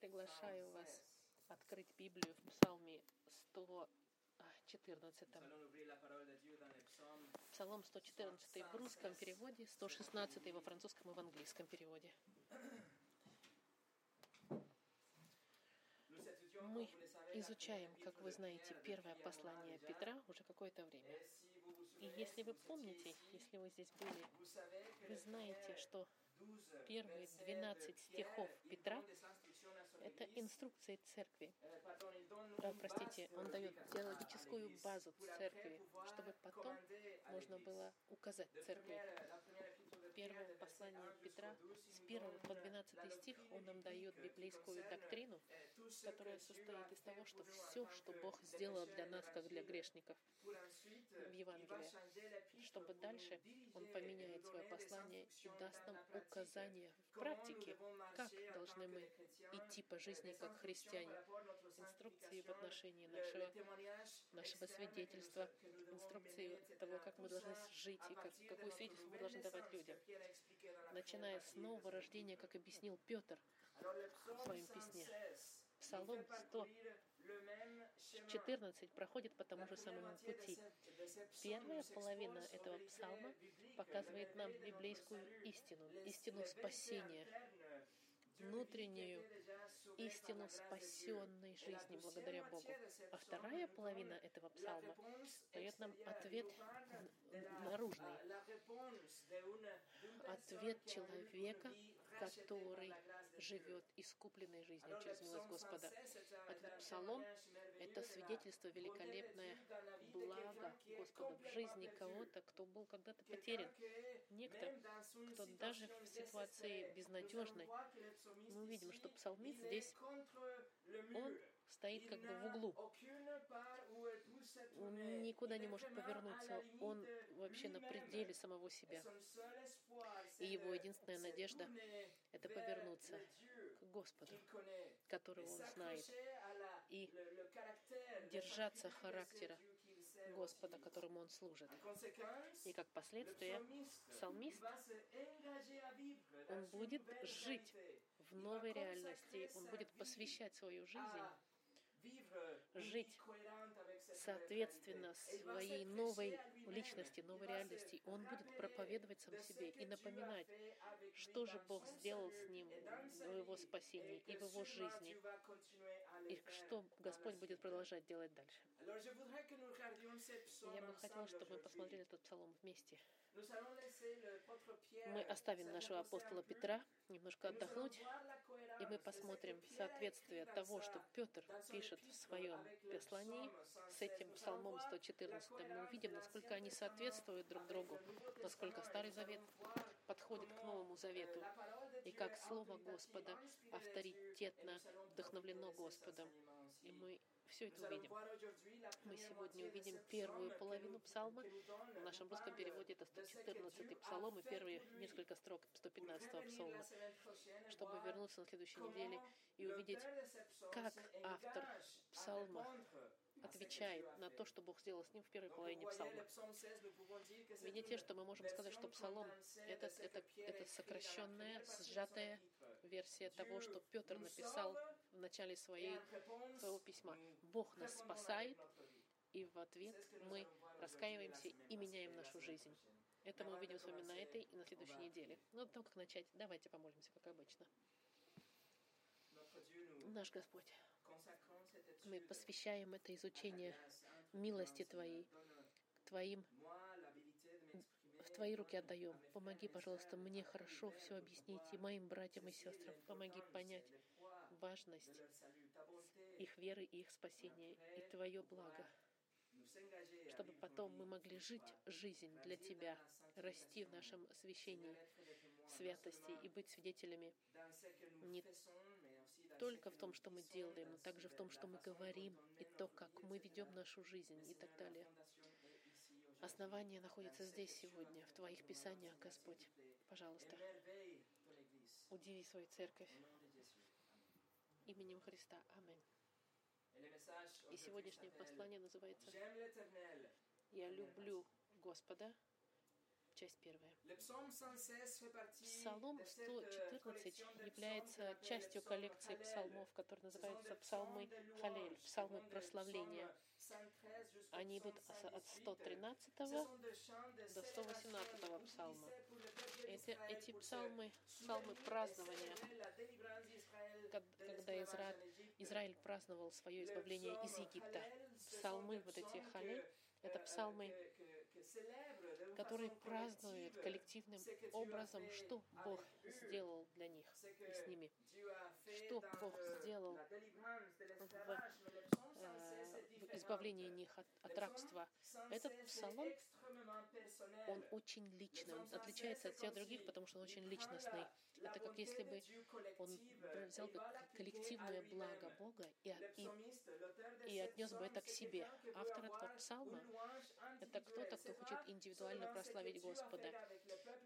Приглашаю вас открыть Библию в Псалме 114. Nous allons ouvrir la parole de Dieu dans les psaumes. Псалом 114 в русском переводе, 116 во французском и в английском переводе. Мы изучаем, как вы знаете, первое послание. Петра уже какое-то время. И если вы помните, если вы здесь были, вы знаете, что 12 первые versets 12 de стихов Петра это инструкции церкви. Э, А, простите, он дает теологическую базу церкви, чтобы потом можно было указать церкви. verset послание 1 Петра jusqu'au 12, il с nous 1 donne по la 12 стих он нам дает библейскую доктрину, э, которая состоит из того, что все, что Бог сделал для нас, как для грешников, в Евангелии, чтобы дальше Он поменяет свое послание и даст нам указания в практике, как должны мы идти по жизни как христиане, инструкции в отношении нашего, нашего свидетельства, инструкции того, как мы должны жить и как, notre свидетельство мы должны давать людям. Начиная с нового рождения, как объяснил Петр, в своем письме. 116, il Псалом fait parcourir le même schéma. 14 проходит по тому же самому пути. Первая половина этого псалма показывает нам библейскую истину, истину спасения, внутреннюю истину спасенной жизни благодаря Богу. А вторая половина этого псалма дает нам ответ наружный, ответ человека, который живет искупленной жизнью через милость Господа. 116, c'est un- Этот псалом Это свидетельство великолепное благо Господа в жизни кого-то, кто был когда-то потерян. Некто, кто даже в ситуации безнадежной, мы увидим, ici, что псалмист здесь, он. Стоит как бы в углу. Он никуда не может повернуться. Он вообще на пределе самого себя. И его единственная надежда это повернуться к Господу, которого он знает, и держаться характера Господа, которому он служит. И как последствие, псалмист, он будет жить в новой реальности, он будет посвящать свою жизнь жить соответственно своей новой личности, новой реальности. Он будет проповедовать сам себе и напоминать, что же Бог сделал с ним в его спасении и в его жизни, и что Господь будет продолжать делать дальше. Я бы хотела, чтобы мы посмотрели этот псалом вместе. Мы оставим нашего апостола. Петра немножко отдохнуть, и мы посмотрим соответствие того, что Петр пишет в своем послании psaume 116. С этим псалмом voir 114. la Мы увидим, насколько они соответствуют друг другу, насколько. Старый Завет подходит к Новому Завету, euh, и как Слово Господа авторитетно вдохновлено Господом. И мы все это увидим. Мы сегодня увидим первую половину псалма. В нашем русском переводе это de ce que 114 Dieu псалом и первые несколько строк Pour 115 revenir псалма, чтобы вернуться на следующей неделе и увидеть, как автор псалма отвечает на то, что Бог сделал с ним в первой половине псалма. le psaume 16, nous pouvons dire que c'est Видите, что мы можем сказать, что псалом это, это, это сокращенная, сжатая версия того, что Петр написал в начале своей, своего письма. Бог нас спасает, и в ответ мы раскаиваемся и меняем нашу жизнь. Это мы увидим с вами на этой и на следующей неделе. Ну, до того, как начать, давайте помолимся, как обычно. Наш Господь, мы посвящаем это изучение милости. Твоей, Твоим в Твои руки отдаем. Помоги, пожалуйста, мне хорошо все объяснить, и моим братьям и сестрам. Помоги понять важность их веры и их спасения, и Твое благо, чтобы потом мы могли жить жизнь для Тебя, расти в нашем освящении, святости и быть свидетелями не только в том, что мы делаем, но также в том, что мы говорим, и то, как мы ведем нашу жизнь и так далее. Основание находится здесь сегодня, в Твоих Писаниях, Господь. Пожалуйста, удиви свою церковь именем Христа. Аминь. И сегодняшнее послание называется. «Я люблю Господа». Часть первая. Le psaume 116 fait partie Псалом de cette euh, 114 collection de является частью коллекции псалмов, которые называются des псалмы Халель, псалмы прославления. psaumes 113 jusqu'au Они идут от 118. 113 Ce sont des chants de до 118 célébration псалма. Это, эти псалмы, псалмы празднования, когда Изра-. Израиль праздновал свое избавление из Египта. Псалмы, вот эти Халель, это euh, псалмы, которые празднуют коллективным образом, что Бог сделал для них и с ними. Что Бог сделал в, l'esclavage, mais le psaume 116 э, избавлении них от, от рабства. Этот 116 est псалом, он очень личный, он отличается от всех других, потому что он очень личностный. Это как если бы он взял бы коллективное благо Бога и, и, и отнес бы это к себе. Автор этого псалма — это кто-то, кто хочет индивидуально прославить Господа.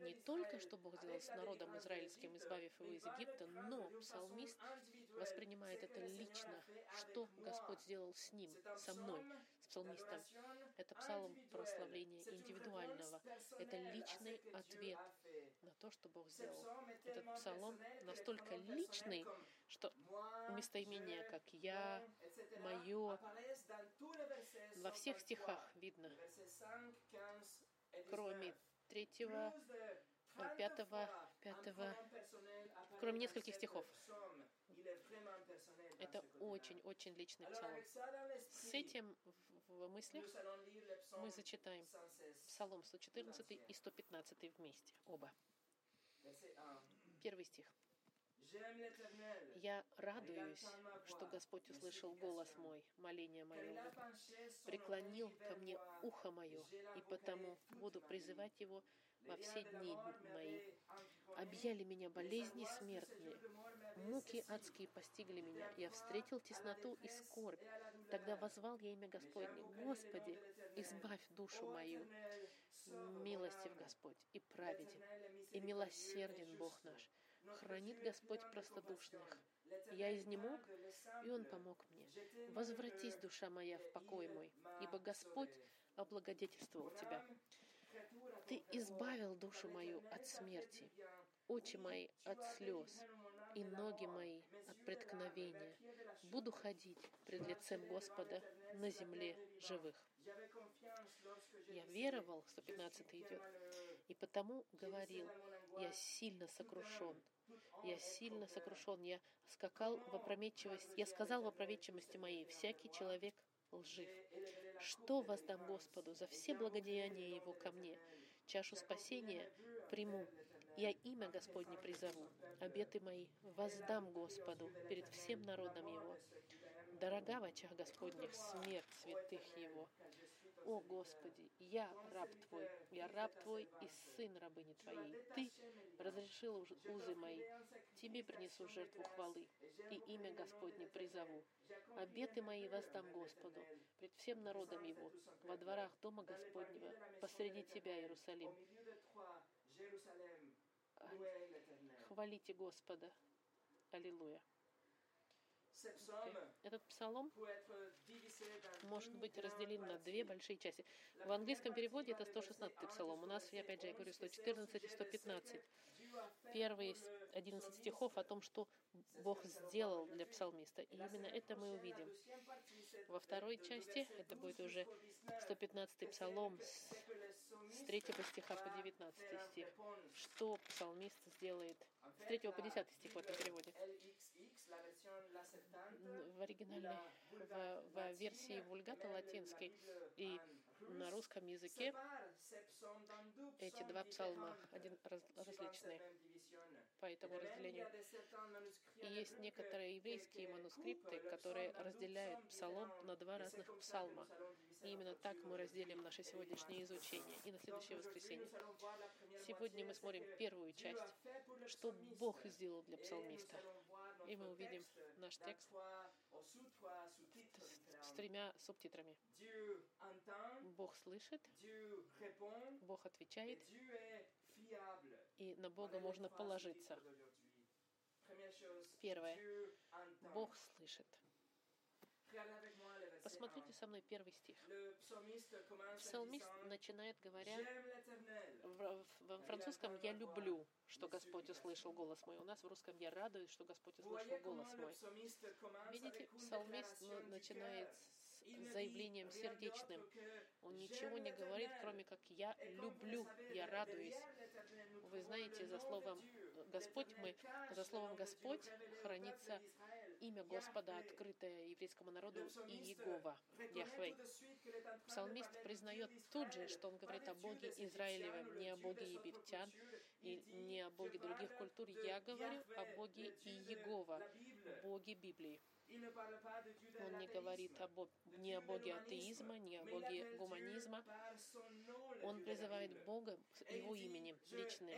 Не только, что Бог сделал с народом израильским, избавив его из Египта, но псалмист воспринимает это лично, что Господь сделал с ним, со мной, с псалмистом. Это псалом прославления индивидуального. Это личный ответ на то, что Бог сделал. Этот псалом настолько личный, что местоимение, как «я», «моё», во всех стихах видно, кроме третьего, э, пятого, пятого, кроме нескольких стихов. Это очень-очень личный псалом. С этим в, мыслях мы зачитаем Псалом 114 и 115 вместе, оба. Первый стих. «Я радуюсь, что Господь услышал голос мой, моление мое, преклонил ко мне ухо мое, и потому буду призывать Его во все дни мои. Объяли меня болезни смертные, муки адские постигли меня. Я встретил тесноту и скорбь. Тогда возвал я имя Господне. Господи, избавь душу мою. Милостив Господь и праведен, и милосерден Бог наш. Хранит Господь простодушных. Я изнемог, и Он помог мне. Возвратись, душа моя, в покой мой, ибо Господь облагодетельствовал тебя. Ты избавил душу мою от смерти, очи мои от слез и ноги мои от преткновения. Буду ходить пред лицем Господа на земле живых. Я веровал, 115 идет, и потому говорил, я сильно сокрушен, я сильно сокрушен, я скакал в опрометчивость, я сказал в опрометчивости моей, всякий человек лжив. Что воздам Господу за все благодеяния Его ко мне? Чашу спасения приму. Я имя Господне призову. Обеты мои воздам Господу перед всем народом Его. Дорога в очах Господних смерть святых Его. О Господи, я раб Твой, я раб Твой и сын рабыни Твоей. Ты разрешил узы мои. Тебе принесу жертву хвалы и имя Господне призову. Обеты мои воздам Господу пред всем народом Его, во дворах Дома Господнего, посреди Тебя, Иерусалим. Хвалите Господа. Аллилуйя. Этот псалом может быть разделен на две большие части. В английском переводе это 116 псалом. У нас, я опять же, я говорю, 114 и 115. Первые 11 стихов о том, что Бог сделал для псалмиста. И именно это мы увидим. Во второй части, это будет уже 115 псалом с, с 3 стиха по 19 стих. Что псалмист сделает с 3 по 10 стих в этом переводе. В оригинальной, в, в версии вульгата латинской и на русском языке эти два псалма один, раз, различные по этому разделению. И есть некоторые еврейские манускрипты, которые разделяют псалом на два разных псалма. И именно так мы разделим наше сегодняшнее изучение и на следующее воскресенье. Сегодня мы смотрим первую часть, что Бог сделал для псалмиста. И мы увидим наш текст с тремя субтитрами. Бог слышит, Бог отвечает, и на Бога можно положиться. Первое. Бог слышит. Посмотрите 1. со мной первый стих. Псалмист начинает говоря во французском «я люблю, что Господь услышал голос мой». У нас в русском «я радуюсь, что Господь услышал голос мой». Видите, псалмист начинает с заявлением сердечным. Он ничего не «J'aime говорит, l'éternel». кроме как «я люблю, я радуюсь». Вы знаете, за словом. Господь мы, за словом Господь хранится. Имя Господа, открытое еврейскому народу, и Иегова, Яхве. Псалмист признает тут же, что он говорит о Боге Израилевом, не о Боге египтян и не о Боге других культур. Я говорю о Боге Иегова. Боге Библии. Он не говорит о de ни о Боге атеизма, ни о Боге гуманизма. Он призывает. Бога его именем «Je личным.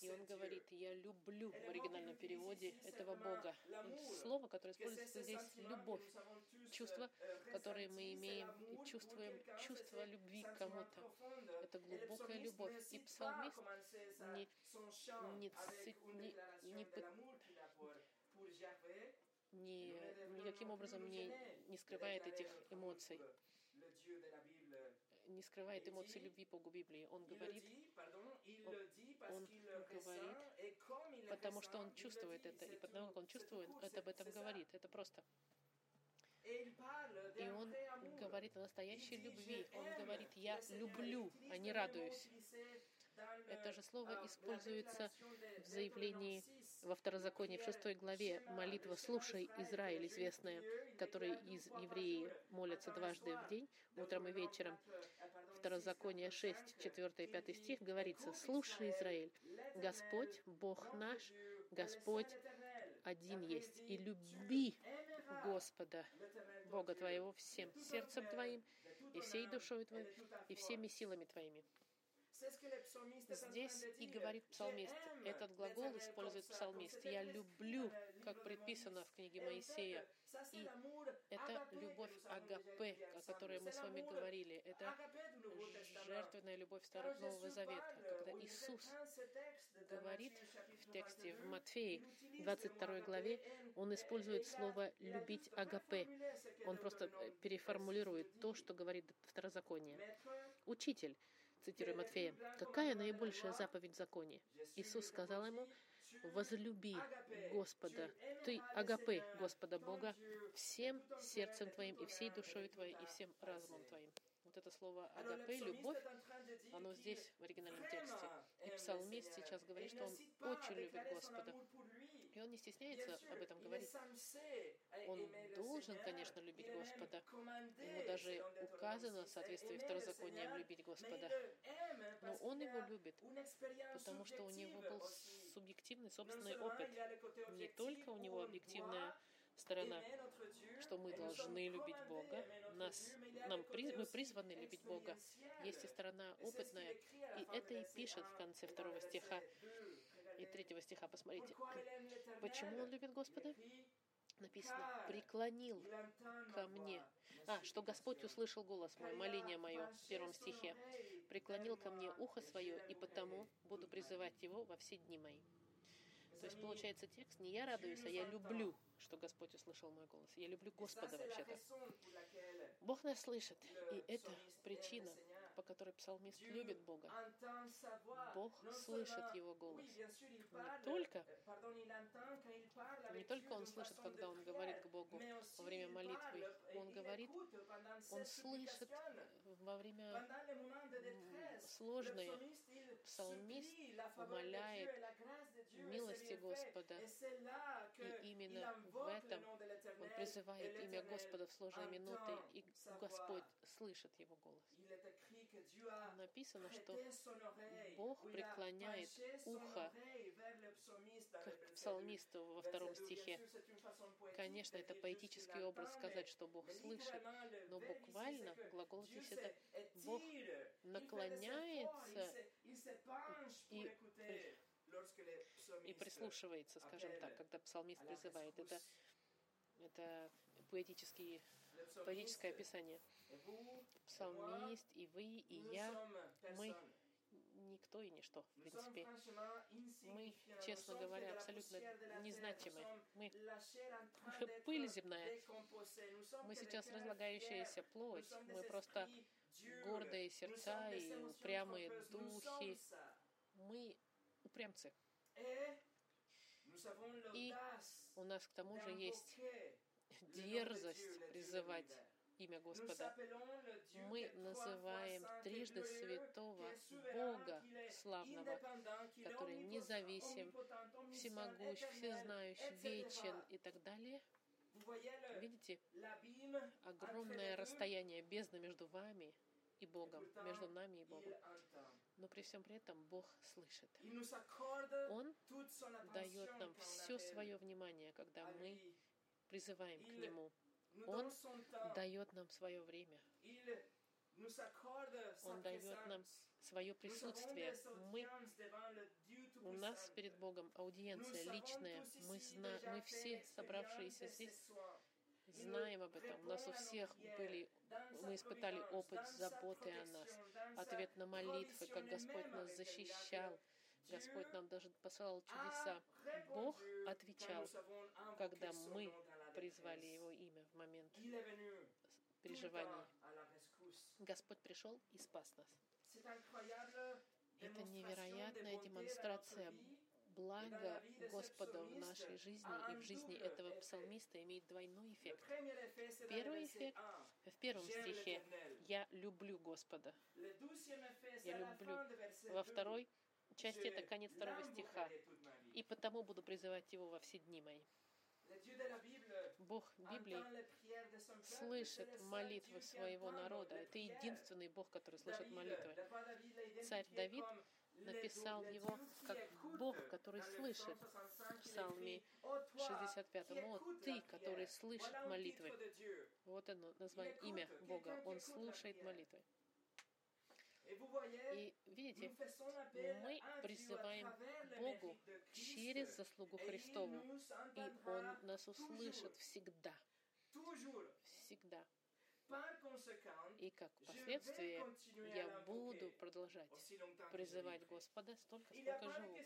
И он Dieu». говорит, я люблю в оригинальном переводе этого Бога. Слово, которое используется здесь, любовь. Чувство, euh, которое мы имеем чувствуем, чувство любви к кому-то. Это глубокая любовь. И псалмист не- не не- не devrions никаким образом не, не скрывает этих эмоций, не скрывает эмоций любви по Библии. Он говорит, он- говорит, потому что он чувствует это, и потому как он чувствует, это об этом говорит. Это просто. И он говорит о настоящей любви. «Je Он говорит, я Seigneur». люблю, а не радуюсь. Это же слово la используется в заявлении Deutéronome 6. во второзаконии в шестой главе молитва «Слушай, Израиль» известная, которой из евреи молятся дважды в день, утром и вечером. Второзаконие 6, 4 и 5 стих говорится «Слушай, Израиль, Господь, Бог наш, Господь один есть, и люби Господа, Бога твоего, всем сердцем твоим, и всей душой твоей, и всеми силами твоими». Здесь и говорит псалмист. Этот глагол использует псалмист. «Я люблю», как предписано в книге Моисея. И это любовь агапе, о которой мы с вами говорили. Это жертвенная любовь Старого Нового Завета. Когда Иисус говорит в тексте в Матфеи 22 главе, он использует слово «любить агапе». Он просто э, переформулирует то, что говорит Второзаконие. «Учитель», цитирую Матфея, «какая наибольшая заповедь в законе?» Иисус сказал ему, «Возлюби Господа, ты агапе Господа Бога, всем сердцем твоим и всей душой твоей и всем разумом твоим». Вот это слово агапе, любовь, оно здесь в оригинальном тексте. И псалмист сейчас говорит, что он очень любит Господа. И он не стесняется об этом говорить. Он должен, конечно, любить Господа. Ему даже указано в соответствии второзаконием любить Господа. Но он его любит, потому что у него был субъективный собственный опыт. Не только у него объективная сторона, что мы должны любить Бога, нас, нам, при- мы призваны любить Бога. Есть и сторона опытная, и это и пишет в конце второго стиха и третьего стиха. Посмотрите, почему он любит Господа? Написано, преклонил ко мне. А, что Господь услышал голос мой, моление мое, в первом стихе. Преклонил ко мне ухо свое, и потому буду призывать его во все дни мои. То есть получается текст не я радуюсь, а я люблю, что Господь услышал мой голос. Я люблю Господа вообще-то. Бог нас слышит, и это причина, по которой псалмист любит Бога. Бог слышит его голос. Не только, не только он слышит, когда он говорит к Богу во время молитвы, он говорит, он слышит во время м, сложные. Псалмист умоляет милости Господа, и именно в этом он призывает имя Господа в сложные минуты, и Господь слышит его голос. Написано, что Бог преклоняет ухо к псалмисту во втором стихе. Конечно, это поэтический образ сказать, что Бог слышит, но буквально глагол здесь это Бог наклоняется и, и прислушивается, скажем так, когда псалмист призывает. Это, это поэтический, поэтическое описание. Псалмист, и вы, и я, мы никто и ничто, в принципе. Мы, честно говоря, абсолютно незначимы. Мы пыль земная. Мы сейчас разлагающаяся плоть. Мы просто гордые сердца и упрямые духи. Мы упрямцы. И у нас к тому же есть дерзость призывать. Имя Господа. Мы называем трижды святого Бога славного, который независим, всемогущ, всезнающий, вечен и так далее. Видите, огромное расстояние бездны между вами и Богом, между нами и Богом. Но при всем при этом Бог слышит. Он дает нам все свое внимание, когда мы призываем к Нему. Он дает нам свое время, Он дает нам свое присутствие. Мы, у нас перед Богом аудиенция личная. Мы, зна- мы все, собравшиеся здесь, знаем об этом. У нас у всех были, мы испытали опыт заботы о нас, ответ на молитвы, как Господь нас защищал. Господь нам даже посылал чудеса. Бог отвечал, когда мы призвали. Его имя в момент переживаний. Господь пришел и спас нас. Это невероятная демонстрация. Блага Господа в нашей жизни и в жизни этого псалмиста имеет двойной эффект. Первый эффект 1. В первом стихе. «Я люблю Господа». Я люблю. Во 2. второй части это конец второго стиха. «И потому буду призывать Его во все дни мои». Бог Библии слышит молитвы своего народа. Это единственный Бог, который слышит молитвы. Царь Давид написал его как. Бог, который слышит. Psaume 65, В псалме écrit, «Ô toi, 65 qui «О, Ты, который prière». слышит молитвы». Вот оно, название, имя Бога. Он слушает молитвы. И видите, мы призываем Богу через заслугу Христову. И Он нас услышит всегда. Всегда. И как последствие я буду продолжать призывать. Господа столько, сколько живу.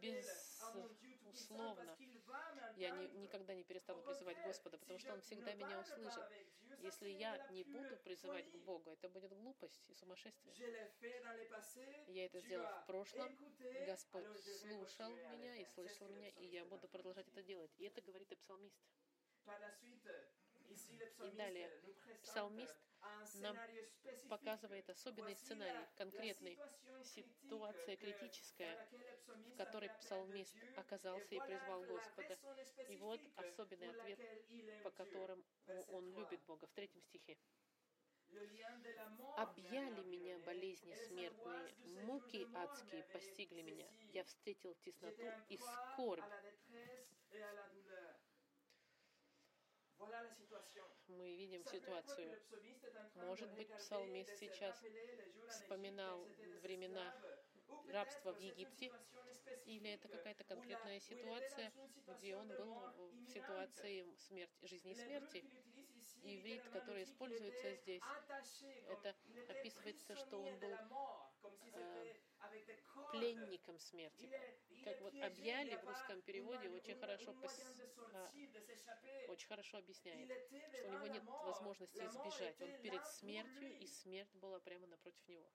Безусловно. Я m'entendre. никогда не перестану призывать Господа, потому что Он всегда меня услышит. Если я не буду призывать к. Богу, это будет глупость и сумасшествие. Я это сделал в прошлом. Господь слушал меня и слышал меня, и я буду продолжать это делать. И это говорит и псалмист. Psalmiste далее псалмист нам показывает особенный сценарий, конкретный, ситуация критическая, в которой псалмист оказался и призвал Господа. И вот особенный ответ, по Verset он 3. любит Бога. В третьем стихе. «Объяли меня болезни смертные, муки адские постигли меня. Я встретил тесноту и скорбь». Мы видим ситуацию. Может быть, псалмист сейчас вспоминал времена рабства в Египте, или это какая-то конкретная ситуация, где он был в ситуации смерти, жизни и смерти. Иврит, который используется здесь, это описывается, что он был, пленником смерти. Как вот «объяли» в русском переводе очень хорошо пос- а, очень хорошо объясняет, что у него нет возможности избежать. Он перед смертью, и смерть была прямо напротив него.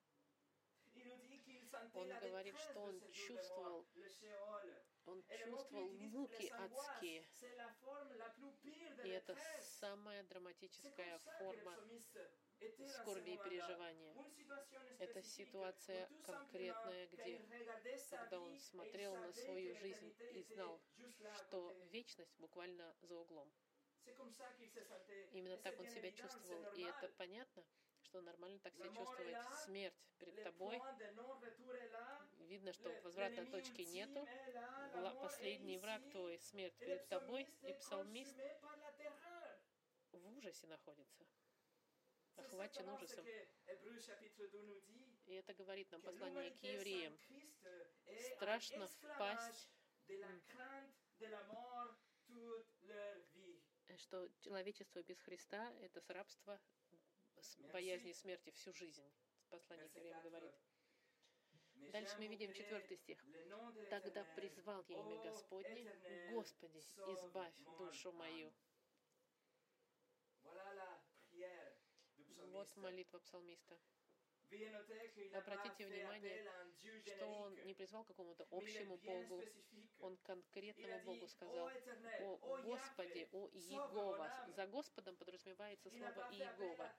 Он говорит, что он чувствовал. Он чувствовал муки адские. И это самая драматическая форма скорби и переживания. Это ситуация конкретная, где, когда он смотрел на свою жизнь и знал, что вечность буквально за углом. Именно так он себя чувствовал. И это понятно, что нормально так себя чувствовать. Смерть перед тобой. Видно, что возвратной точки нету. Последний враг твой, смерть перед тобой. И псалмист в ужасе находится. Охвачен ужасом. que Hébreux chapitre 2 nous dit. И это говорит нам послание к евреям. Страшно впасть что человечество без Христа — это с рабства, с Merci. боязни смерти всю жизнь. Послание к Verset евреям 4. говорит. Дальше мы видим четвертый стих. Тогда призвал я имя Господне, Господи, избавь душу мою. Вот молитва псалмиста. Обратите внимание, Что он не призвал к какому-то общему Богу. Он конкретному Богу «О сказал, о Яхве, о Иегова. mon âme». За Господом подразумевается слово Иегова.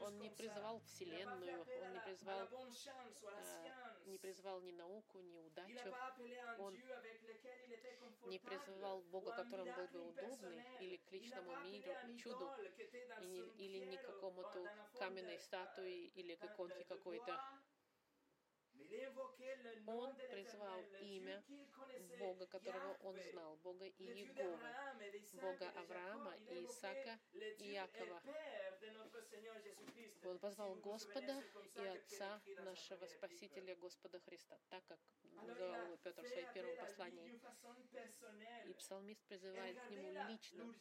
Он не fait Вселенную, он не призвал, а, science. не призвал ни науку, ни удачу, Он не призывал Бога, которым был бы удобный, или к личному миру, чуду, idole qui était dans и не- une или не какому-то каменной статуи, или к иконке какой-то. Он призвал имя Бога, которого он знал, Бога et d'Isaac Бога Авраама и Исаака и Якова. Он позвал Господа и Отца нашего. Спасителя Господа Христа, так как его Петр в appel первом послании. И псалмист призывает к нему лично.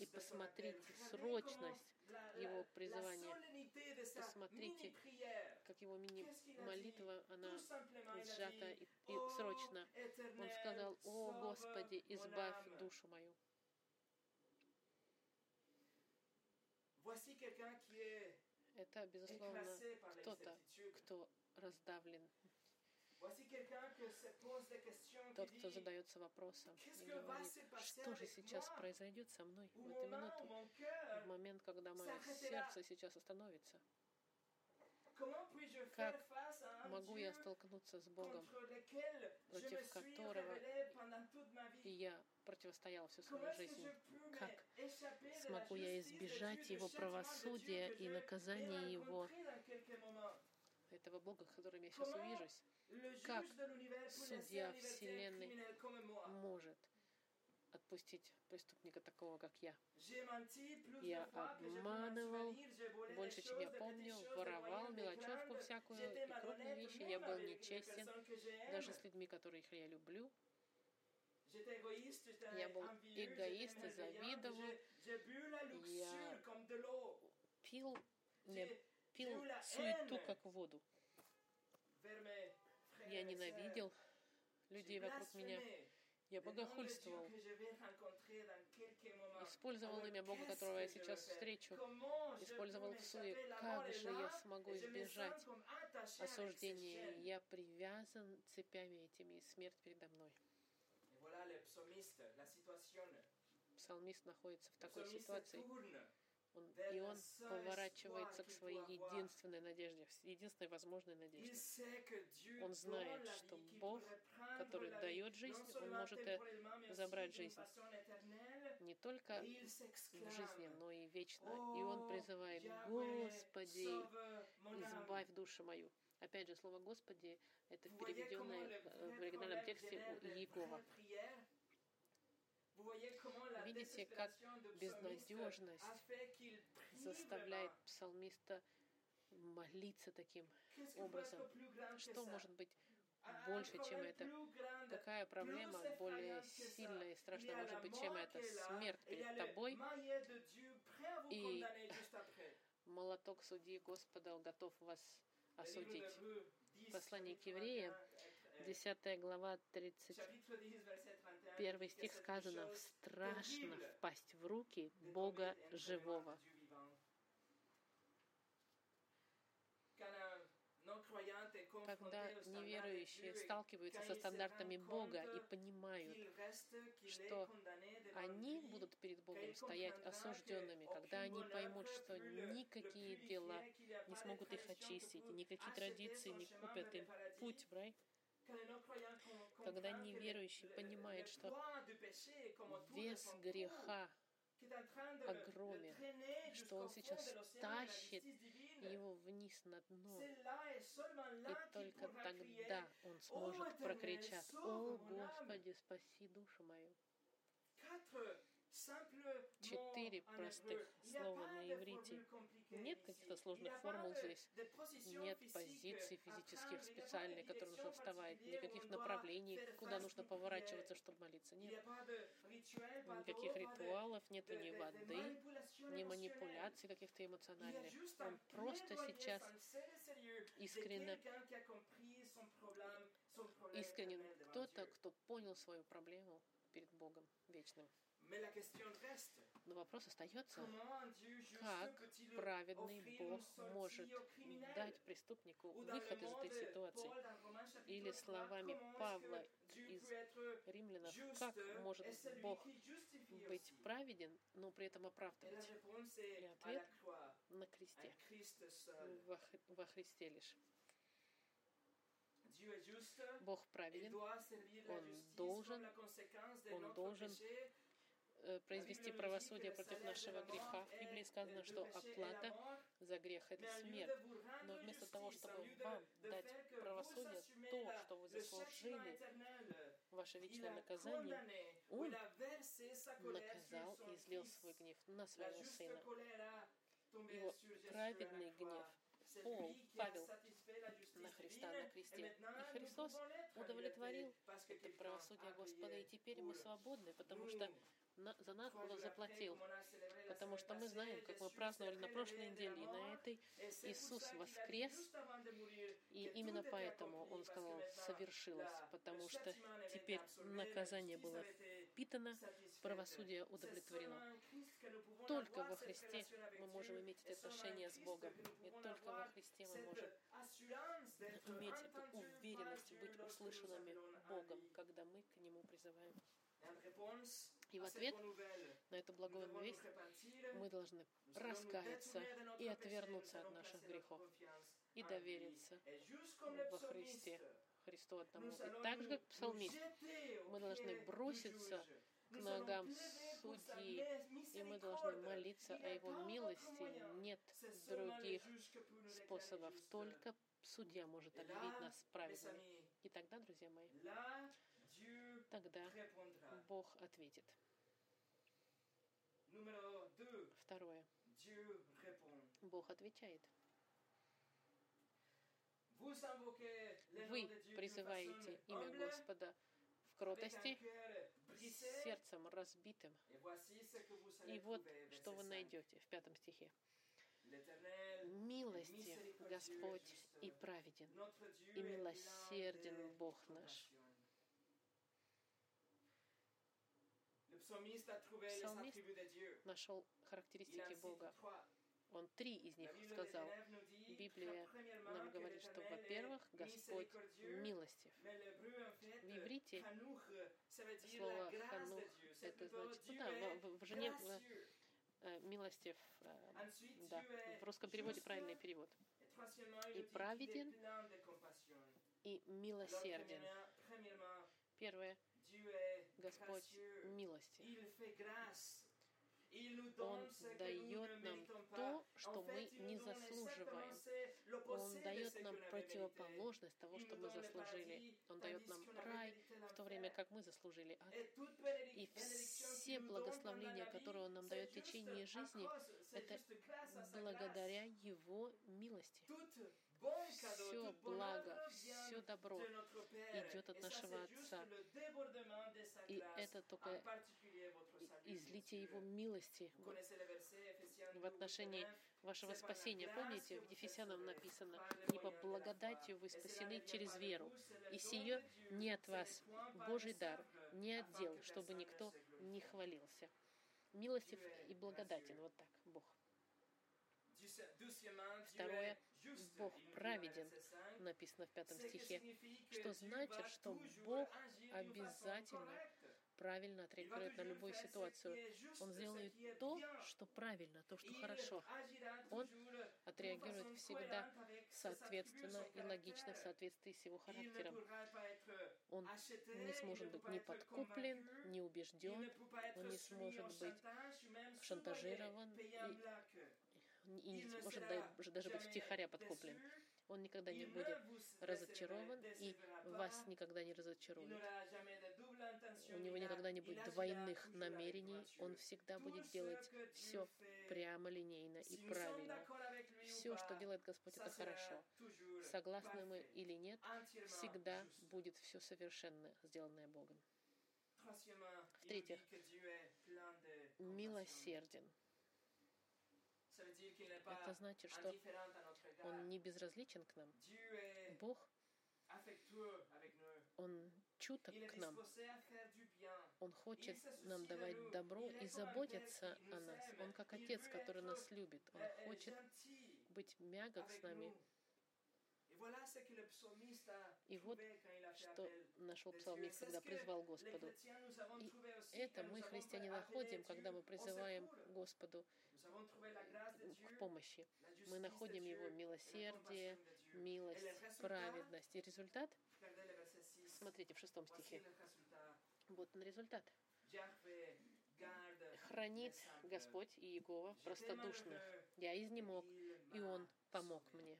И посмотрите срочность его призывания. Посмотрите, как его мини-молитва, она сжата и, и «О, срочно. Он сказал, «О Господи, избавь âme». душу мою». Это, безусловно, кто-то, кто раздавлен, тот, кто задается вопросом и говорит, что же сейчас произойдет со мной в эту минуту, в момент, когда мое сердце сейчас остановится. Как Могу я столкнуться с Богом, против которого я противостоял всю свою жизнь? Как Смогу я избежать Его правосудия и наказания Его, этого Бога, с которым я сейчас увижусь, Как судья Вселенной может отпустить преступника такого, как я. Я обманывал Больше, чем я помню, воровал мелочевку всякую и крупные вещи. Я был нечестен, даже с людьми, которых я люблю. Я был эгоист завидовал. l'eau. Пил, не, пил суету, как воду. Я ненавидел людей вокруг меня. Я богохульствовал. Использовал имя Бога, которого я сейчас встречу. Использовал peux в суе. m'échapper? La Как же я смогу избежать осуждения? Я привязан цепями этими, и смерть передо мной. Псалмист находится в такой ситуации. Он, и он поворачивается к своей единственной надежде, единственной возможной надежде. Он знает, что Бог, который дает жизнь, Он может и aussi забрать жизнь. Не только в жизни, но и вечно. И «О, он призывает, Господи, sauve mon âme». избавь душу мою. Опять же, слово Господи, это переведенное э, в оригинальном тексте Иегова. Видите, как безнадежность заставляет псалмиста молиться таким образом. Что может быть больше, чем это? Какая проблема более сильная и страшная может быть, чем это? Смерть перед тобой, И- молоток судьи Господа готов вас осудить. d'Hébreux 10, Послание к евреям, 21, euh, 10 глава, 31 chapitre 10, verset 31, dit que стих сказано, страшно впасть в руки Бога живого. Когда неверующие сталкиваются со стандартами Бога и понимают, что они будут перед Богом стоять осужденными, когда они поймут, что никакие дела не смогут их очистить, никакие традиции не купят им путь в рай. Когда неверующий понимает, что Вес греха, огромен, что он сейчас тащит его вниз на дно. И только тогда он сможет прокричать, «О, mon âme». Господи, спаси душу мою!» Четыре простых слова на иврите. Нет каких-то сложных формул здесь. Нет позиций à физических специальных, которые нужно вставать, никаких направлений, куда нужно поворачиваться, чтобы молиться. Нет. Никаких ритуалов, нету de- ни воды, ни манипуляций каких-то эмоциональных. Он просто сейчас искренне искренен кто-то, кто понял свою проблему перед Богом вечным. Но вопрос остается, как праведный Бог может дать преступнику выход из этой ситуации? Или словами Павла из Римлянах, как может Бог быть праведен, но при этом оправдывать? И ответ — на кресте, во, во Христе лишь. Бог праведен, Он должен, Он должен произвести правосудие против нашего греха. В Библии сказано, что оплата за грех — это смерть. Но вместо того, чтобы вам дать правосудие, то, что вы заслужили, ваше вечное наказание, Он наказал и излил свой гнев на своего Сына. Его праведный гнев Пол, Павел на Христа на кресте. И Христос удовлетворил это правосудие Господа, и теперь мы свободны, потому что на, за нас было заплатил. Потому что мы знаем, как мы праздновали на прошлой неделе и на этой, Иисус воскрес, и именно поэтому Он сказал, совершилось, потому что теперь наказание было впитано, правосудие удовлетворено. Только во Христе мы можем иметь эти отношения с Богом, и только во Христе мы можем иметь эту уверенность быть услышанными Богом, когда мы к Нему призываем. И в ответ на эту благую весть мы должны раскаяться и отвернуться от наших грехов и довериться во Христе, Христу одному. И так же, как псалмист, мы должны броситься к ногам судьи, и мы должны молиться о Его милости. Нет других способов, только судья может объявить нас праведными. И тогда, друзья мои, тогда Бог ответит. Второе. Бог отвечает. Вы призываете имя Господа в кротости, сердцем разбитым. И вот что вы найдете в пятом стихе. Милости Господь и праведен, и милосерден Бог наш. Псалмист нашел характеристики Бога. Он три из них сказал. Библия нам говорит, что, во-первых, Господь милостив. В иврите слово «ханух» — это значит, ну да, в, в жене э, милостив, э, да, в русском переводе правильный перевод. И праведен, и милосерден. Первое — Господь милости. Он дает нам то, что мы не заслуживаем. Он дает нам противоположность того, что мы заслужили. Он дает нам рай, в то время как мы заслужили ад. И все благословления, которые Он нам дает в течение жизни, это благодаря Его милости все благо, все добро идет от нашего Отца. И это только излитие Его милости в отношении вашего спасения. Помните, в Ефесянам написано, «Не по благодатью вы спасены через веру, и сие не от вас, Божий дар, не от дел, чтобы никто не хвалился». Милостив и благодатен, вот так. Второе, Бог праведен, написано в пятом стихе, что значит, что Бог обязательно правильно отреагирует на любую ситуацию. Он сделает то, что правильно, то, что хорошо. Он отреагирует всегда соответственно и логично в соответствии с его характером. Он не сможет быть ни подкуплен, ни убежден, он не сможет быть шантажирован и и может даже быть втихаря подкуплен. Он никогда не будет разочарован, и вас никогда не разочарует. У него никогда не будет двойных намерений, он всегда будет делать все прямо, линейно и правильно. Все, что делает Господь, это хорошо. Согласны мы или нет, всегда будет все совершенно сделанное Богом. В-третьих, милосерден. Это значит, что Он не безразличен к нам. Бог avec nous. Он чуток к нам. Он хочет нам давать добро и заботиться о нас. Он как отец, который нас любит. Он хочет быть мягок с нами. И вот что нашел псалмист, когда призвал Господу. И Это мы, христиане, находим, когда мы призываем. Господу к помощи. Мы находим Его милосердие, милость, праведность. И результат, regardez le verset 6. смотрите, в шестом стихе. Вот он результат. Хранит. Господь и Иегова простодушных. Я изнемог, и Он помог мне.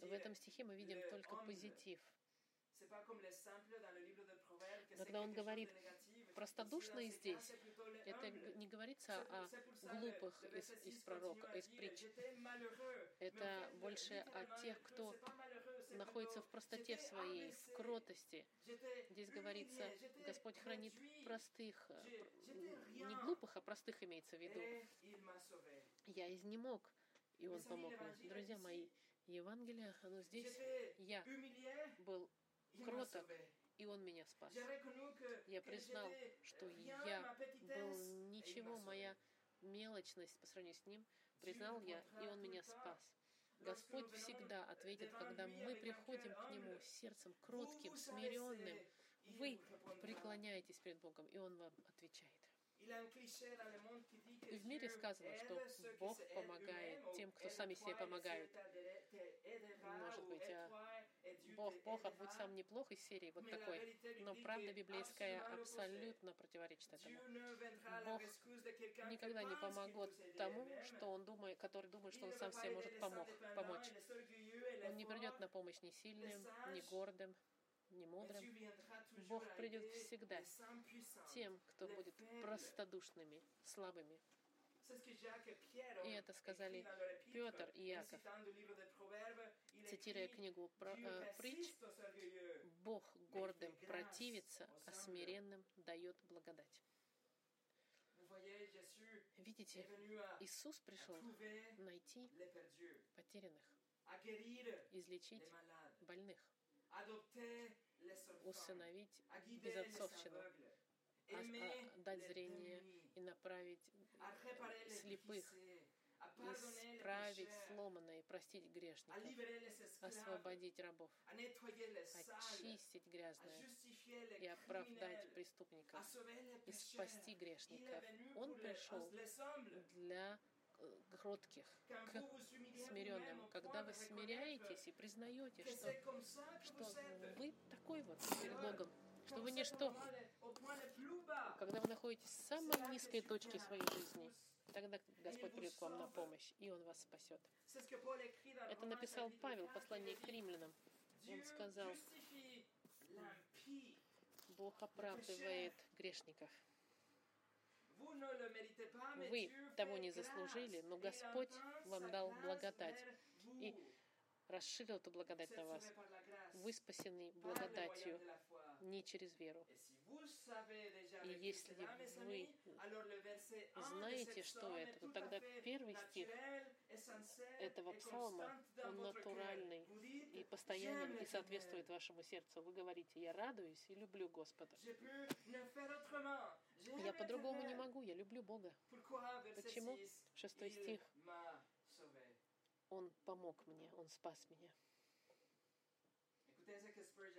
В этом стихе мы видим только позитив. когда он говорит простодушные здесь, Это не говорится о глупых из, из 6 пророка, из притч. Это больше о тех, кто находится в простоте «J'étais своей, в кротости. Здесь говорится, Господь хранит простых, э, не глупых, а простых имеется в виду. il m'a sauvé». И Он помог мне. Друзья мои, Евангелие, оно здесь, я был кроток, и Он меня спас. Я признал, что я был ничего, моя мелочность по сравнению с Ним, признал я, и Он меня спас. Господь всегда ответит, когда мы приходим к Нему сердцем кротким, смиренным. Вы преклоняетесь перед Богом, и Он вам отвечает. И в мире сказано, что Бог помогает тем, кто сами себе помогают. Может быть, а Бог, Бог, а t'aidera. будь сам неплох из серии вот такой. Но правда библейская абсолютно противоречит этому. Бог Никогда не s'aider тому, что он думает, который думает, что он сам себе может помог, помочь. Он не придет на помощь ни сильным, ни гордым, mais мудрым. Бог придет всегда тем, кто будет простодушными, слабыми. И это сказали Петр и il цитируя книгу про, э, притч. Бог гордым противится, а смиренным дает благодать. Видите, Иисус пришел найти потерянных, излечить больных, усыновить безотцовщину, а- а- дать зрение и направить, слепых, исправить сломанное и простить грешников, освободить рабов, очистить грязное и оправдать преступников, и спасти грешников. Он пришел для э, кротких, к vous humiliez смиренным. Когда вы смиряетесь и признаете, что, что вы такой вот перед Богом, что вы ничто, когда вы находитесь в самой низкой точке своей жизни, тогда Господь придет к вам на помощь, и Он вас спасет. Это написал Павел в 4, послании к римлянам. Он сказал. Бог оправдывает грешников. Вы того не заслужили, но Господь вам дал благодать и расширил эту благодать на вас. Вы спасены благодатью, не через веру. И если вы amis, alors le verset 1 de знаете, что это, то тогда первый стих этого псалма, он натуральный и постоянен, «J'aime и соответствует вашему сердцу. Вы говорите, я радуюсь и люблю Господа. Я по-другому не могу, я люблю Бога. Почему? 6, Шестой стих. Он помог мне, Он спас меня.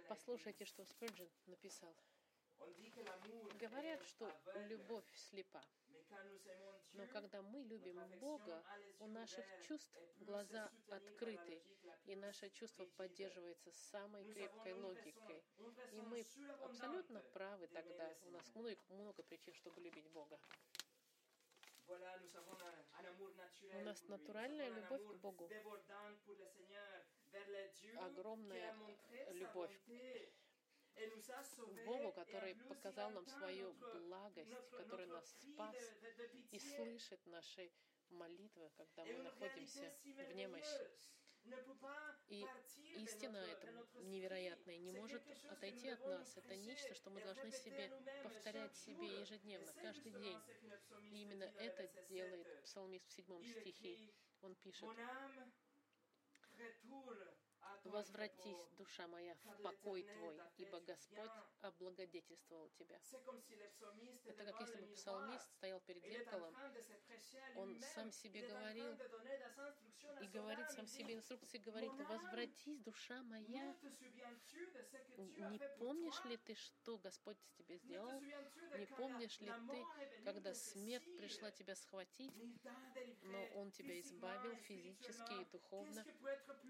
Послушайте, что Спurgeon написал. Говорят, что любовь слепа. Но когда мы любим Бога, у наших чувств глаза открыты, и наше чувство поддерживается самой крепкой логикой. И мы абсолютно правы тогда. У нас много, много причин, чтобы любить Бога. У нас натуральная любовь к Богу. Огромная любовь Богу, который показал нам свою благость, который нас спас и слышит наши молитвы, когда мы находимся в немощи. И истина эта невероятная не может отойти от нас. Это нечто, что мы должны себе повторять себе ежедневно, каждый день. И именно это делает 7. псалмист в седьмом стихе. Он пишет, Возвратись, душа моя, в покой твой, ибо Господь облагодетельствовал тебя. Это как если бы псалмист стоял перед зеркалом, он сам себе говорил и говорит сам себе инструкции, говорит, возвратись, душа моя. Не помнишь ли ты, что Господь тебе сделал? Не помнишь ли ты, когда смерть пришла тебя схватить, но Он тебя избавил физически и духовно?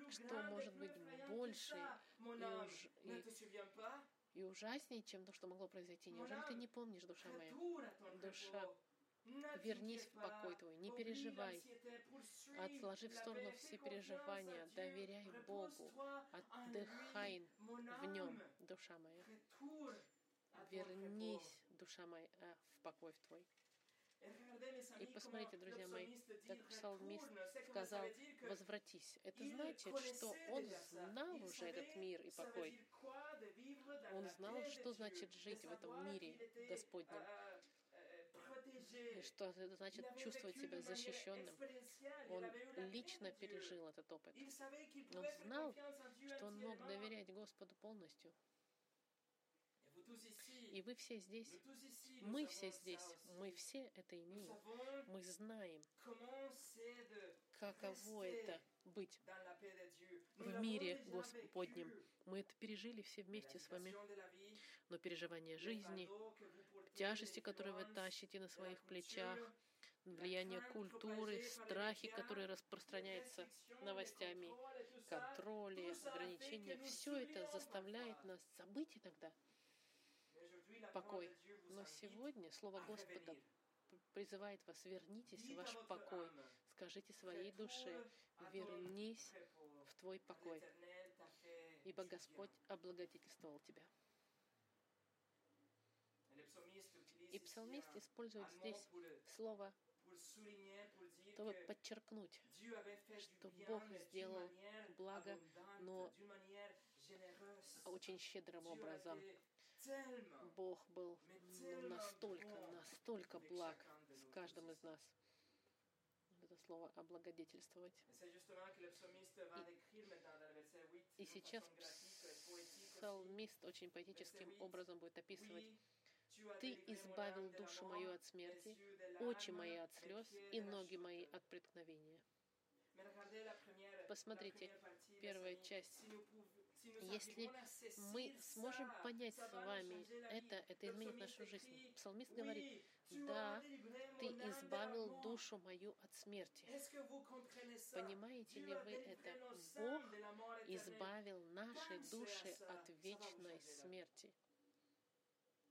Что может быть больше и, уж, и, и ужаснее, чем то, что могло произойти. Неужели ты не помнишь, душа моя? Душа, вернись в покой твой, не переживай. Отложи в сторону все переживания, доверяй Богу, отдыхай в нем, душа моя. Вернись, душа моя, в покой твой. И посмотрите, друзья мои, как псалмист сказал, возвратись. Это значит, что он знал уже этот мир и покой. Он знал, что значит жить в этом мире Господнем. И что это значит чувствовать себя защищенным. Он лично пережил этот опыт. Он знал, что он мог доверять Господу полностью. И вы все здесь. Мы все здесь. Мы все это имеем. Мы знаем, каково это быть в мире Господнем. Мы это пережили все вместе с вами. Но переживание жизни, тяжести, которые вы тащите на своих плечах, влияние культуры, страхи, которые распространяются новостями, контроли, ограничения, все это заставляет нас забыть иногда покой. Но сегодня Слово Господа призывает вас, вернитесь в ваш покой. Скажите своей душе, вернись в твой покой, ибо Господь облагодетельствовал тебя. И псалмист использует здесь слово, чтобы подчеркнуть, что Бог сделал благо, но очень щедрым образом. Бог был настолько, настолько благ с каждым из нас. Это слово «облагодетельствовать». И, и сейчас псалмист очень поэтическим образом будет описывать ты избавил душу мою от смерти, очи мои от слез и ноги мои от преткновения. Посмотрите, первая часть если мы сможем понять с вами это, это изменит нашу жизнь. Псалмист говорит, да, ты избавил душу мою от смерти. Понимаете ли вы это? Бог избавил наши души от вечной смерти.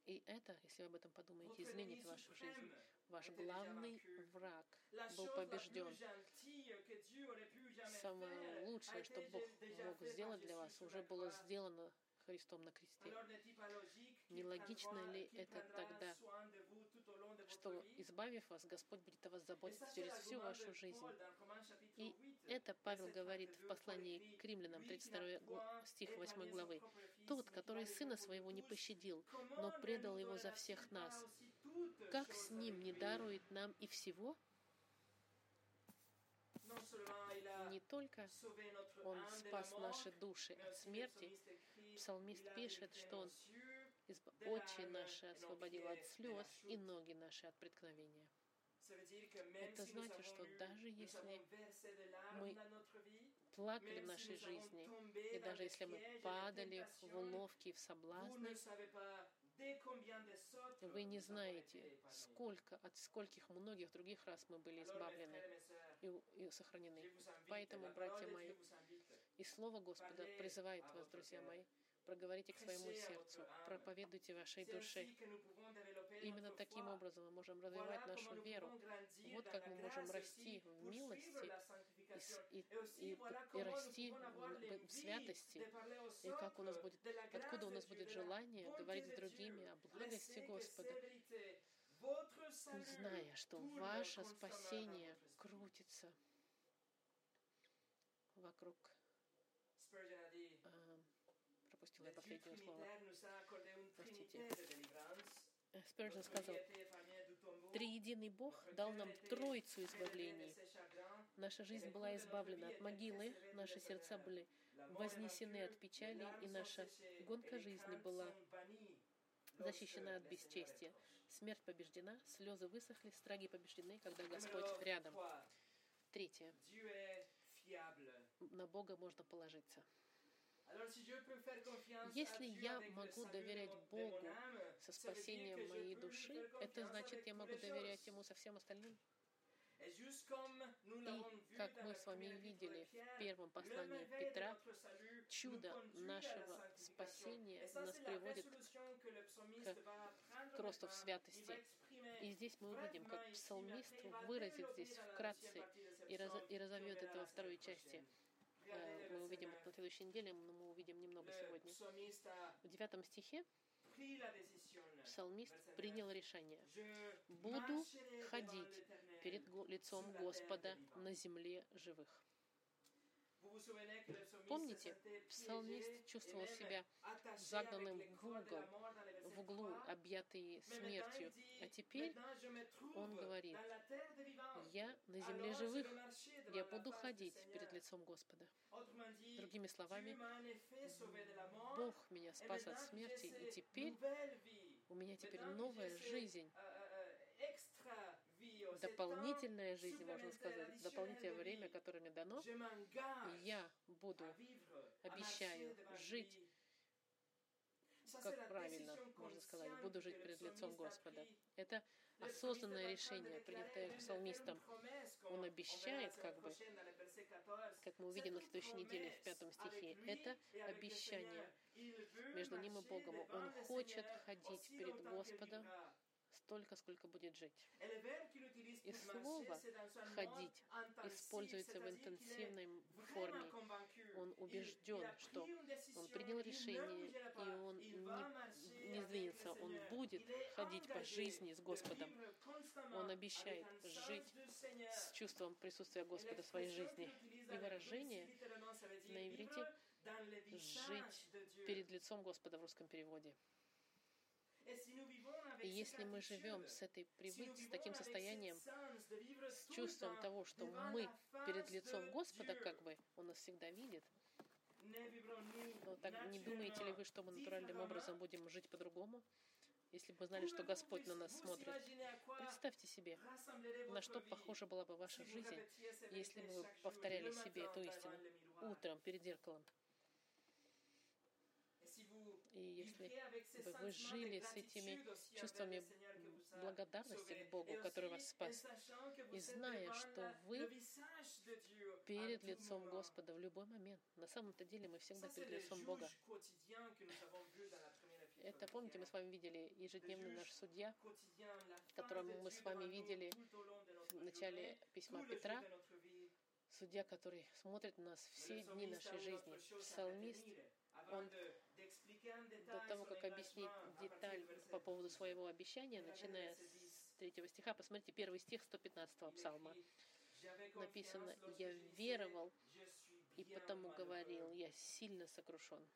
И это, если вы об этом подумаете, изменит вашу жизнь. Ваш главный враг был побежден. Самое лучшее, что Бог мог сделать для вас, уже было сделано Христом на кресте. Нелогично ли это тогда, что, избавив вас, Господь будет о вас заботиться через всю вашу жизнь? И это Павел говорит в послании к римлянам, 32 стих 8 главы. «Тот, который сына своего не пощадил, но предал его за всех нас, как с ним не дарует нам и всего?» Не только Он спас наши души от смерти, псалмист пишет, что Он очи наши освободил от слез и ноги наши от преткновения. Это значит, что даже если мы плакали в нашей жизни, и даже если мы падали в уловки и в соблазны, вы не знаете, сколько, от скольких многих других раз мы были избавлены и, и сохранены. Поэтому, братья мои, и Слово Господа призывает вас, друзья мои, проговорите к своему сердцу, проповедуйте вашей душе. Именно таким образом мы можем развивать нашу веру. Вот как мы можем расти в милости и, и, и, и расти в, в святости, и как у нас будет, откуда у нас будет желание говорить с другими о благости Господа, зная, что ваше спасение крутится вокруг пропустила я последнее слово. Простите. Спержин сказал, «Триединый Бог дал нам троицу избавлений, Наша жизнь была избавлена от могилы, наши сердца были вознесены от печали, и наша гонка жизни была защищена от бесчестия. Смерть побеждена, слезы высохли, страги побеждены, когда Господь рядом. Третье. На Бога можно положиться. Если я могу доверять Богу со спасением моей души, это значит, я могу доверять Ему со всем остальным. И как мы с вами видели в первом послании Петра, чудо нашего спасения нас приводит к, к росту в святости. И здесь мы увидим, как псалмист выразит здесь вкратце и, раз, и разовьет это во второй части. Э, мы увидим на следующей неделе, но мы увидим немного сегодня. В девятом стихе псалмист принял решение. «Буду ходить перед лицом Господа на земле живых». Помните, псалмист чувствовал себя загнанным в угол, в углу, объятый смертью. А теперь он говорит, я на земле живых, я буду ходить перед лицом Господа. Другими словами, Бог меня спас от смерти, и теперь у меня теперь новая жизнь дополнительная жизнь, можно сказать, дополнительное время, которое мне дано, я буду, обещаю, жить как правильно, можно сказать, буду жить перед лицом Господа. Это осознанное решение, принятое псалмистом. Он обещает, как бы, как мы увидим на следующей неделе в пятом стихе, это обещание между ним и Богом. Он хочет ходить перед Господом столько, сколько будет жить. И слово «ходить» используется в интенсивной форме. Он убежден, что он принял решение, и он не, не сдвинется. Он будет ходить по жизни с Господом. Он обещает жить с чувством присутствия Господа в своей жизни. И выражение на иврите «жить перед лицом Господа» в русском переводе. И если мы живем с этой привычкой, с таким состоянием, с чувством того, что мы перед лицом Господа, как бы, Он нас всегда видит, но так не думаете ли вы, что мы натуральным образом будем жить по-другому? Если бы вы знали, что Господь на нас смотрит. Представьте себе, на что похожа была бы ваша жизнь, если бы вы повторяли себе эту истину утром перед зеркалом. И если бы вы жили с этими чувствами благодарности к Богу, который вас спас, и зная, что вы перед лицом Господа в любой момент, на самом-то деле мы всегда перед лицом Бога. Это, помните, мы с вами видели ежедневный наш судья, которого мы с вами видели в начале письма Петра, судья, который смотрит на нас все дни нашей жизни. Псалмист, он до того, как объяснить деталь по поводу своего обещания, начиная с третьего стиха, посмотрите, первый стих 115-го псалма. Написано, «Я веровал, и потому говорил, я сильно сокрушен».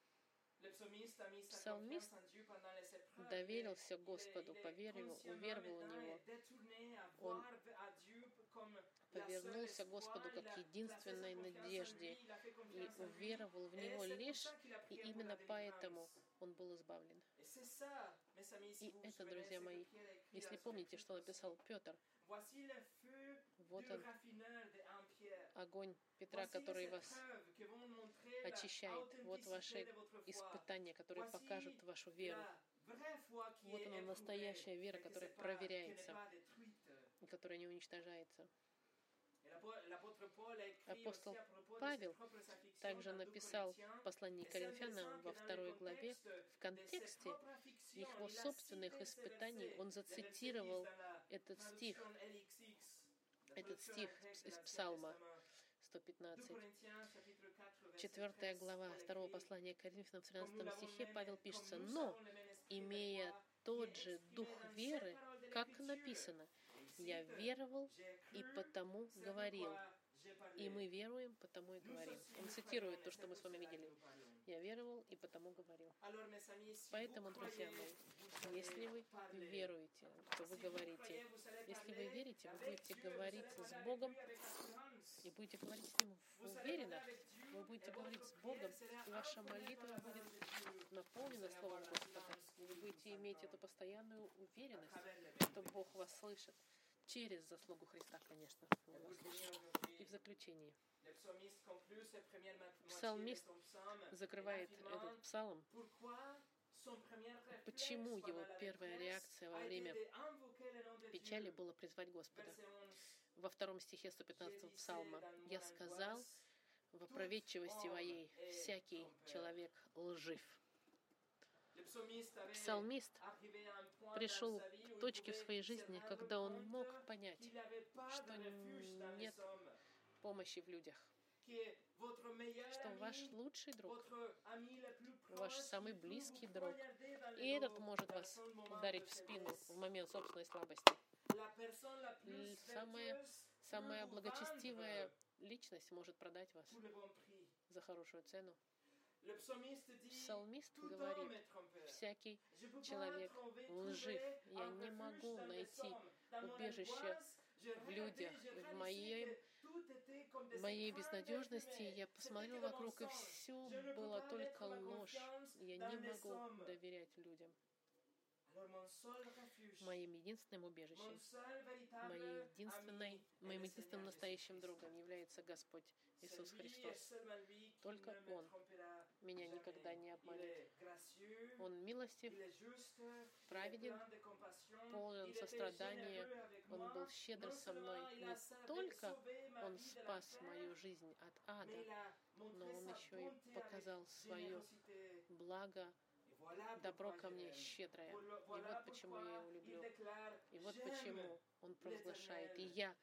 Псалмист доверился Господу, поверил, уверовал в Него. Он повернулся к Господу как единственной надежде и уверовал в Него лишь, и именно поэтому он был избавлен. И это, друзья мои, если помните, что написал Петр, вот он, огонь Петра, который вас очищает. Вот ваши испытания, которые покажут вашу веру. Вот она, настоящая вера, которая проверяется, которая не уничтожается. Апостол Павел также написал послание Коринфянам во второй главе в контексте его собственных испытаний. Он зацитировал этот стих, этот стих из Псалма 115. Четвертая глава второго послания Коринфянам в 13 стихе Павел пишется, «Но, имея тот же дух веры, как написано, я веровал и потому говорил. И мы веруем, потому и говорим. Он цитирует то, что мы с вами видели. Я веровал и потому говорил. Поэтому, друзья мои, Если вы веруете, то вы говорите. Если вы верите, вы будете говорить с Богом и будете говорить с Ним уверенно. Вы будете говорить с Богом, и ваша молитва будет наполнена Словом Господа. вы будете иметь эту постоянную уверенность, что. Бог вас слышит через заслугу Христа, конечно. И в заключении Псалмист закрывает этот псалом. Почему его первая реакция во время печали было призвать Господа? Verset 11. Во втором стихе J'ai 115 dit, псалма «C'est dans «Я сказал в опроветчивости моей всякий trompeur». человек лжив». Псалмист пришел к точке в своей жизни, когда он мог понять что нет помощи в людях, что ваш лучший друг, ваш самый близкий друг, и этот может вас ударить в спину в момент собственной слабости. Л- самая- Самая благочестивая личность может продать вас за хорошую цену. Псалмист говорит, всякий человек лжив. Я не могу найти убежище в людях. В моей, в моей безнадежности я посмотрел вокруг, и все было только ложь. Я не могу доверять людям. Моим единственным убежищем, моей единственной, моим единственным настоящим другом является Господь Иисус Христос. Только Он Меня никогда не обманет. Он милостив, праведен, полон сострадания, Он был щедр со мной. Не только Он спас мою жизнь от ада, но Он еще и показал свое благо, добро ко мне щедрое. И вот почему я его люблю. И вот «J'aime почему Он провозглашает. И я,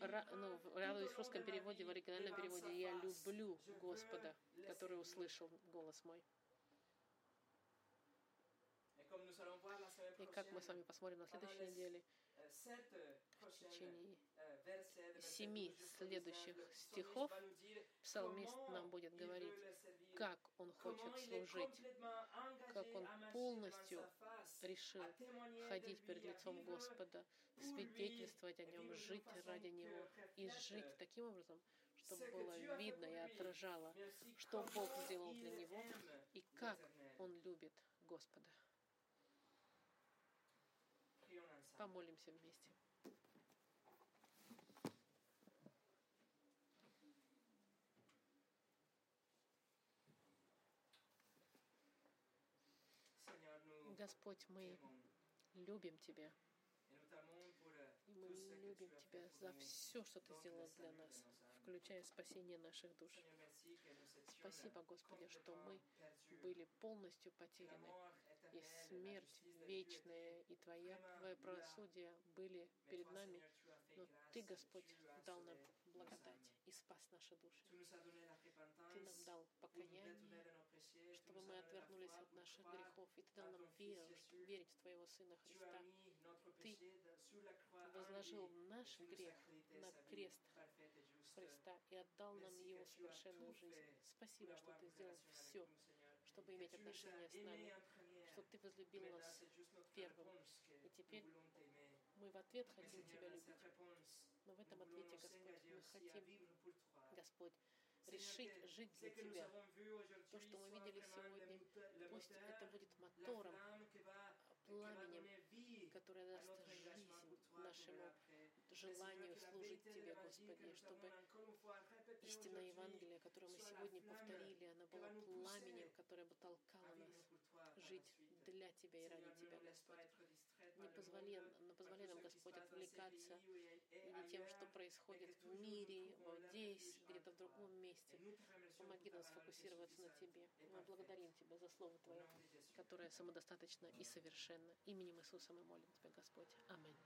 ра- ну, радуюсь в русском переводе, в оригинальном переводе, я люблю Господа, который услышал голос мой. И как мы с вами посмотрим на следующей неделе, в течение euh, семи 22 jusqu'au следующих 19, le стихов псалмист нам будет говорить, как он хочет служить, как он полностью решил ходить перед лицом Господа, свидетельствовать о нем, жить ради Него и жить таким образом, чтобы было видно и отражало, что Бог сделал для него и как. Он любит Господа. Помолимся вместе. Господь, мы любим Тебя, euh, и мы любим Тебя за все, что Ты сделал для нас, включая спасение наших душ. Спасибо, Господи, что мы были полностью потеряны, и смерть вечная, и Твоя, Твое правосудие были перед нами, но Ты, Господь, дал нам благодать и спас наши души. Ты нам дал покаяние, чтобы мы отвернулись от наших грехов, и Ты дал нам веру, верить в Твоего Сына Христа. Ты возложил наш грех на крест. Христа и отдал нам Его совершенную жизнь. Спасибо, что Ты сделал все, чтобы иметь отношения as с нами. Что Ты возлюбил нас. первым. И теперь. Мы в ответ хотим Тебя любить. Но в этом ответе, Господь, мы хотим. Господь, решить жить для Тебя. То, что мы видели сегодня, Пусть это будет мотором, пламенем, которое даст жизнь нашему желанию служить Тебе, Господи, чтобы истинное Евангелие, которое мы сегодня повторили, оно было пламенем, которое бы толкало нас жить. Для Тебя и ради Тебя, Господь. Не par le позволи, не нам, Господь, отвлекаться et видя тем, что происходит в мире, вот здесь, где-то в другом месте. Remercions Помоги нам сфокусироваться на Тебе. Мы благодарим Тебя за Слово Твое, которое самодостаточно и совершенно. Именем Иисуса мы молим Тебя, Господь. Аминь.